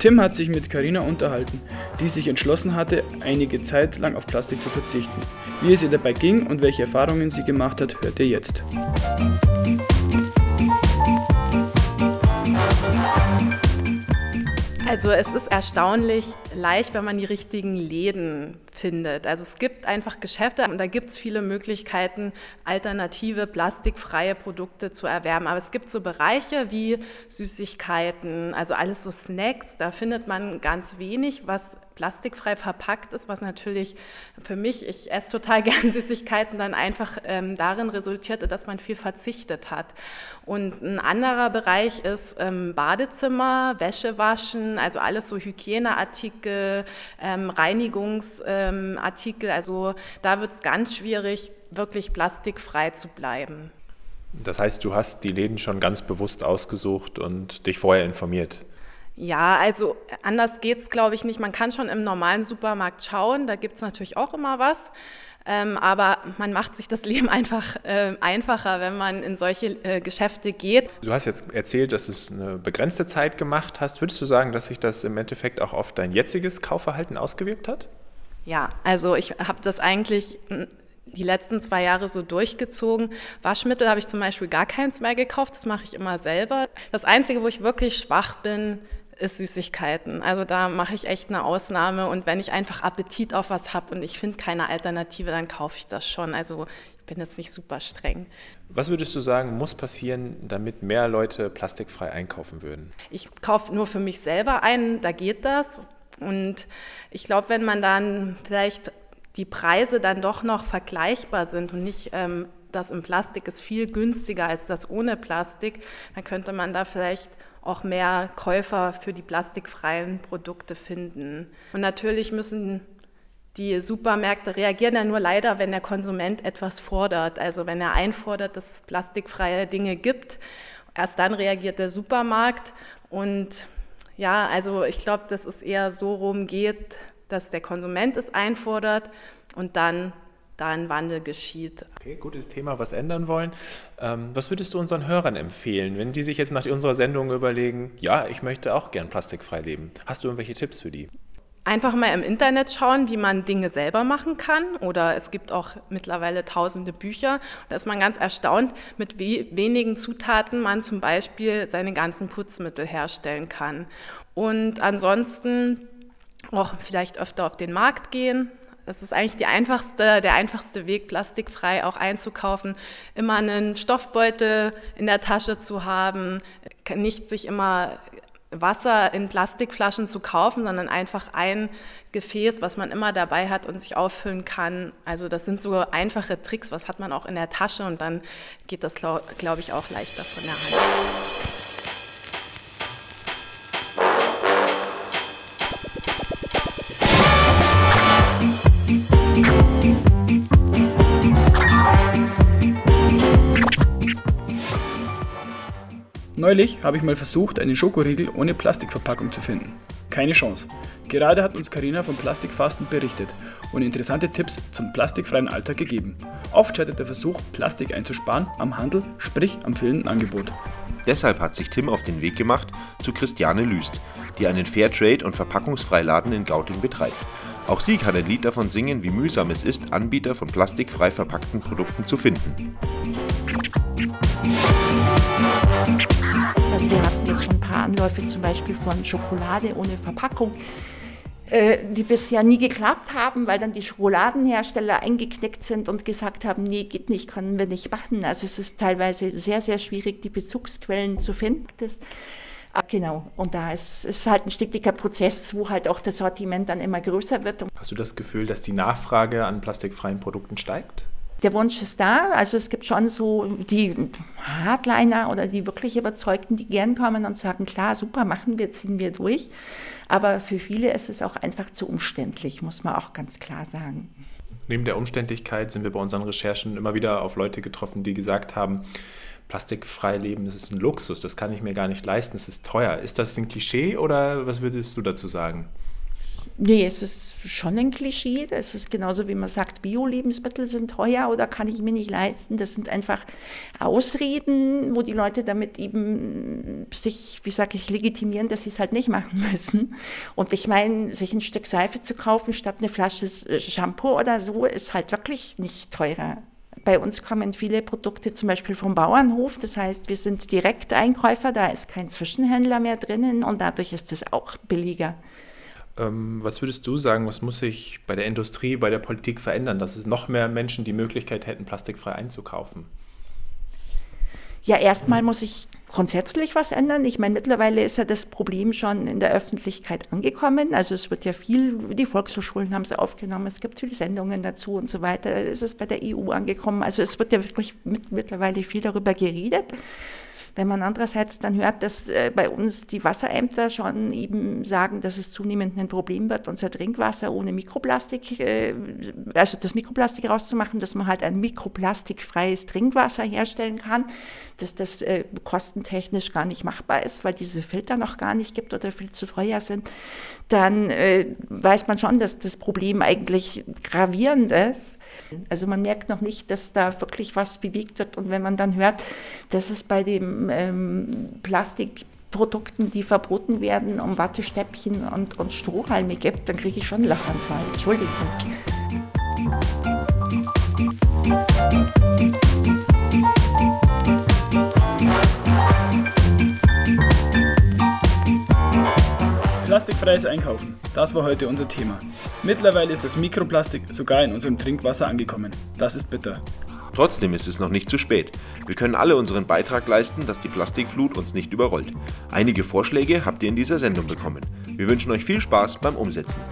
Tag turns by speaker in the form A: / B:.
A: Tim hat sich mit Karina unterhalten, die sich entschlossen hatte, einige Zeit lang auf Plastik zu verzichten. Wie es ihr dabei ging und welche Erfahrungen sie gemacht hat, hört ihr jetzt.
B: Also es ist erstaunlich leicht, wenn man die richtigen Läden findet. Also es gibt einfach Geschäfte und da gibt es viele Möglichkeiten, alternative, plastikfreie Produkte zu erwerben. Aber es gibt so Bereiche wie Süßigkeiten, also alles so Snacks, da findet man ganz wenig, was plastikfrei verpackt ist, was natürlich für mich, ich esse total gern Süßigkeiten, dann einfach ähm, darin resultierte, dass man viel verzichtet hat. Und ein anderer Bereich ist ähm, Badezimmer, Wäsche waschen, also alles so Hygieneartikel, ähm, Reinigungsartikel. also da wird es ganz schwierig, wirklich plastikfrei zu bleiben.
C: Das heißt, du hast die Läden schon ganz bewusst ausgesucht und dich vorher informiert.
B: Ja, also anders geht es, glaube ich, nicht. Man kann schon im normalen Supermarkt schauen, da gibt es natürlich auch immer was. Ähm, aber man macht sich das Leben einfach äh, einfacher, wenn man in solche äh, Geschäfte geht.
C: Du hast jetzt erzählt, dass du es eine begrenzte Zeit gemacht hast. Würdest du sagen, dass sich das im Endeffekt auch auf dein jetziges Kaufverhalten ausgewirkt hat?
B: Ja, also ich habe das eigentlich hm, die letzten zwei Jahre so durchgezogen. Waschmittel habe ich zum Beispiel gar keins mehr gekauft, das mache ich immer selber. Das Einzige, wo ich wirklich schwach bin, ist Süßigkeiten. Also da mache ich echt eine Ausnahme und wenn ich einfach Appetit auf was habe und ich finde keine Alternative, dann kaufe ich das schon. Also ich bin jetzt nicht super streng.
C: Was würdest du sagen, muss passieren, damit mehr Leute plastikfrei einkaufen würden?
B: Ich kaufe nur für mich selber ein, da geht das. Und ich glaube, wenn man dann vielleicht die Preise dann doch noch vergleichbar sind und nicht ähm, das im Plastik ist viel günstiger als das ohne Plastik, dann könnte man da vielleicht auch mehr Käufer für die plastikfreien Produkte finden. Und natürlich müssen die Supermärkte reagieren ja nur leider, wenn der Konsument etwas fordert. Also wenn er einfordert, dass es plastikfreie Dinge gibt, erst dann reagiert der Supermarkt. Und ja, also ich glaube, dass es eher so rumgeht, dass der Konsument es einfordert und dann da ein Wandel geschieht.
C: Okay, gutes Thema, was ändern wollen. Ähm, was würdest du unseren Hörern empfehlen, wenn die sich jetzt nach unserer Sendung überlegen, ja, ich möchte auch gern plastikfrei leben? Hast du irgendwelche Tipps für die?
B: Einfach mal im Internet schauen, wie man Dinge selber machen kann. Oder es gibt auch mittlerweile tausende Bücher. Da ist man ganz erstaunt, mit we wenigen Zutaten man zum Beispiel seine ganzen Putzmittel herstellen kann. Und ansonsten auch vielleicht öfter auf den Markt gehen, das ist eigentlich einfachste, der einfachste Weg, plastikfrei auch einzukaufen. Immer einen Stoffbeutel in der Tasche zu haben, nicht sich immer Wasser in Plastikflaschen zu kaufen, sondern einfach ein Gefäß, was man immer dabei hat und sich auffüllen kann. Also das sind so einfache Tricks, was hat man auch in der Tasche und dann geht das, glaube glaub ich, auch leichter von der Hand.
A: Neulich habe ich mal versucht, einen Schokoriegel ohne Plastikverpackung zu finden. Keine Chance. Gerade hat uns Karina vom Plastikfasten berichtet und interessante Tipps zum plastikfreien Alltag gegeben. Oft scheitert der Versuch, Plastik einzusparen, am Handel, sprich am fehlenden Angebot.
D: Deshalb hat sich Tim auf den Weg gemacht zu Christiane Lüst, die einen Fairtrade- und Verpackungsfreiladen in Gauting betreibt. Auch sie kann ein Lied davon singen, wie mühsam es ist, Anbieter von plastikfrei verpackten Produkten zu finden.
E: Also wir hatten jetzt schon ein paar Anläufe zum Beispiel von Schokolade ohne Verpackung, äh, die bisher nie geklappt haben, weil dann die Schokoladenhersteller eingeknickt sind und gesagt haben, nee, geht nicht, können wir nicht machen. Also es ist teilweise sehr, sehr schwierig, die Bezugsquellen zu finden. Das, ah, Genau, und da ist es halt ein stetiger Prozess, wo halt auch das Sortiment dann immer größer wird.
C: Hast du das Gefühl, dass die Nachfrage an plastikfreien Produkten steigt?
E: Der Wunsch ist da. Also es gibt schon so die Hardliner oder die wirklich Überzeugten, die gern kommen und sagen, klar, super, machen wir, ziehen wir durch. Aber für viele ist es auch einfach zu umständlich, muss man auch ganz klar sagen.
C: Neben der Umständlichkeit sind wir bei unseren Recherchen immer wieder auf Leute getroffen, die gesagt haben, plastikfrei leben, das ist ein Luxus, das kann ich mir gar nicht leisten, das ist teuer. Ist das ein Klischee oder was würdest du dazu sagen?
E: Nee, es ist schon ein Klischee. Es ist genauso, wie man sagt, Bio-Lebensmittel sind teuer oder kann ich mir nicht leisten. Das sind einfach Ausreden, wo die Leute damit eben sich, wie sage ich, legitimieren, dass sie es halt nicht machen müssen. Und ich meine, sich ein Stück Seife zu kaufen statt eine Flasche Shampoo oder so, ist halt wirklich nicht teurer. Bei uns kommen viele Produkte zum Beispiel vom Bauernhof. Das heißt, wir sind Direkteinkäufer, da ist kein Zwischenhändler mehr drinnen und dadurch ist es auch billiger.
C: Ähm, was würdest du sagen, was muss sich bei der Industrie, bei der Politik verändern, dass es noch mehr Menschen die Möglichkeit hätten, plastikfrei einzukaufen?
E: Ja, erstmal muss ich grundsätzlich was ändern. Ich meine, mittlerweile ist ja das Problem schon in der Öffentlichkeit angekommen. Also es wird ja viel, die Volkshochschulen haben es aufgenommen, es gibt viele Sendungen dazu und so weiter. Es ist bei der EU angekommen. Also es wird ja wirklich mittlerweile viel darüber geredet. Wenn man andererseits dann hört, dass äh, bei uns die Wasserämter schon eben sagen, dass es zunehmend ein Problem wird, unser Trinkwasser ohne Mikroplastik, äh, also das Mikroplastik rauszumachen, dass man halt ein mikroplastikfreies Trinkwasser herstellen kann, dass das äh, kostentechnisch gar nicht machbar ist, weil diese Filter noch gar nicht gibt oder viel zu teuer sind, dann äh, weiß man schon, dass das Problem eigentlich gravierend ist. Also man merkt noch nicht, dass da wirklich was bewegt wird. Und wenn man dann hört, dass es bei den ähm, Plastikprodukten, die verboten werden, um Wattestäbchen und, und Strohhalme gibt, dann kriege ich schon einen Lachanfall. Entschuldigung.
A: Plastikfreies Einkaufen, das war heute unser Thema. Mittlerweile ist das Mikroplastik sogar in unserem Trinkwasser angekommen. Das ist bitter.
D: Trotzdem ist es noch nicht zu spät. Wir können alle unseren Beitrag leisten, dass die Plastikflut uns nicht überrollt. Einige Vorschläge habt ihr in dieser Sendung bekommen. Wir wünschen euch viel Spaß beim Umsetzen.